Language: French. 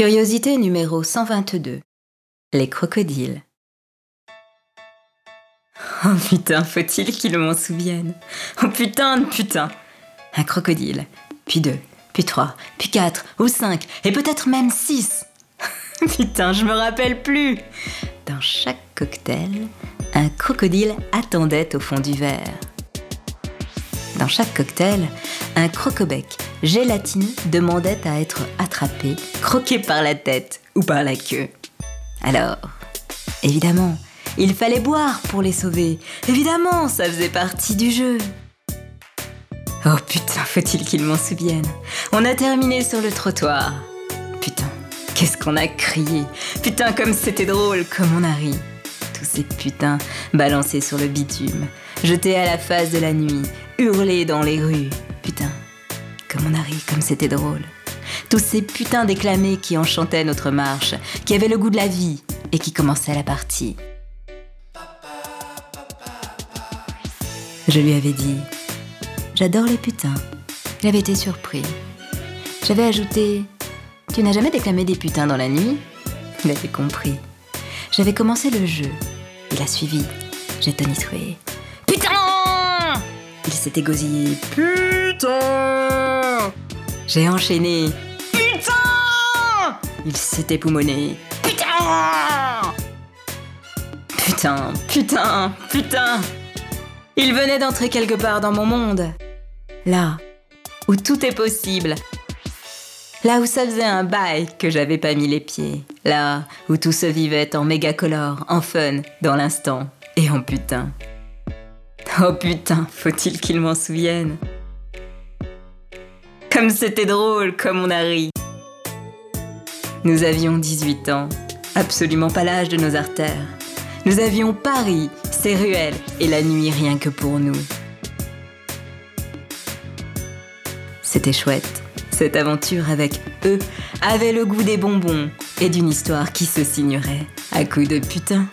Curiosité numéro 122. Les crocodiles. Oh putain, faut-il qu'ils m'en souviennent Oh putain de putain Un crocodile, puis deux, puis trois, puis quatre, ou cinq, et peut-être même six Putain, je me rappelle plus Dans chaque cocktail, un crocodile attendait au fond du verre. Dans chaque cocktail, un crocobec gélatineux demandait à être attrapé, croqué par la tête ou par la queue. Alors, évidemment, il fallait boire pour les sauver. Évidemment, ça faisait partie du jeu. Oh putain, faut-il qu'ils m'en souviennent. On a terminé sur le trottoir. Putain, qu'est-ce qu'on a crié. Putain, comme c'était drôle, comme on a ri. Tous ces putains balancés sur le bitume, jetés à la face de la nuit, hurlés dans les rues. Putain, comme on a ri, comme c'était drôle. Tous ces putains déclamés qui enchantaient notre marche, qui avaient le goût de la vie et qui commençaient la partie. Je lui avais dit J'adore les putains. Il avait été surpris. J'avais ajouté Tu n'as jamais déclamé des putains dans la nuit? Il avait compris. J'avais commencé le jeu. Il a suivi. J'ai tonitrué. Putain Il s'était gosillé. Putain J'ai enchaîné. Putain Il s'était poumonné. Putain Putain, putain, putain Il venait d'entrer quelque part dans mon monde. Là où tout est possible. Là où ça faisait un bail que j'avais pas mis les pieds. Là où tout se vivait en méga color, en fun, dans l'instant et en putain. Oh putain, faut-il qu'il m'en souvienne? Comme c'était drôle, comme on a ri. Nous avions 18 ans, absolument pas l'âge de nos artères. Nous avions Paris, ses ruelles et la nuit rien que pour nous. C'était chouette. Cette aventure avec eux avait le goût des bonbons et d'une histoire qui se signerait à coups de putain.